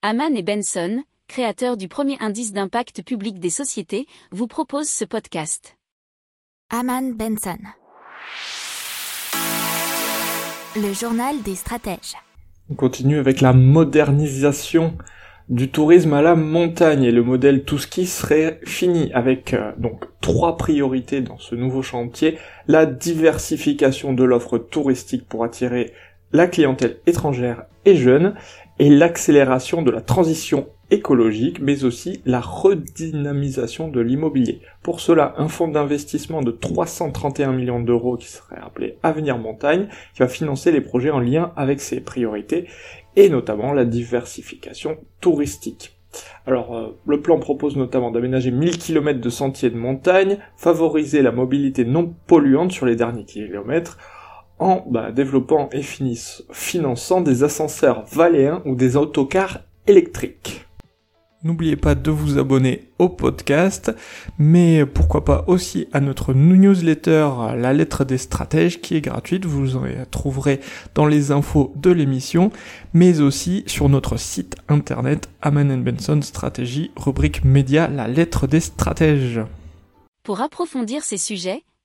Haman et Benson, créateurs du premier indice d'impact public des sociétés, vous proposent ce podcast. Haman Benson. Le journal des stratèges. On continue avec la modernisation du tourisme à la montagne et le modèle tout ski serait fini avec euh, donc trois priorités dans ce nouveau chantier la diversification de l'offre touristique pour attirer la clientèle étrangère et jeune et l'accélération de la transition écologique, mais aussi la redynamisation de l'immobilier. Pour cela, un fonds d'investissement de 331 millions d'euros qui serait appelé Avenir Montagne, qui va financer les projets en lien avec ces priorités, et notamment la diversification touristique. Alors, euh, le plan propose notamment d'aménager 1000 km de sentiers de montagne, favoriser la mobilité non polluante sur les derniers kilomètres, en bah, développant et finançant des ascenseurs valéens ou des autocars électriques. N'oubliez pas de vous abonner au podcast, mais pourquoi pas aussi à notre newsletter La lettre des stratèges qui est gratuite, vous en trouverez dans les infos de l'émission, mais aussi sur notre site internet Aman Benson Stratégie, rubrique média La lettre des stratèges. Pour approfondir ces sujets,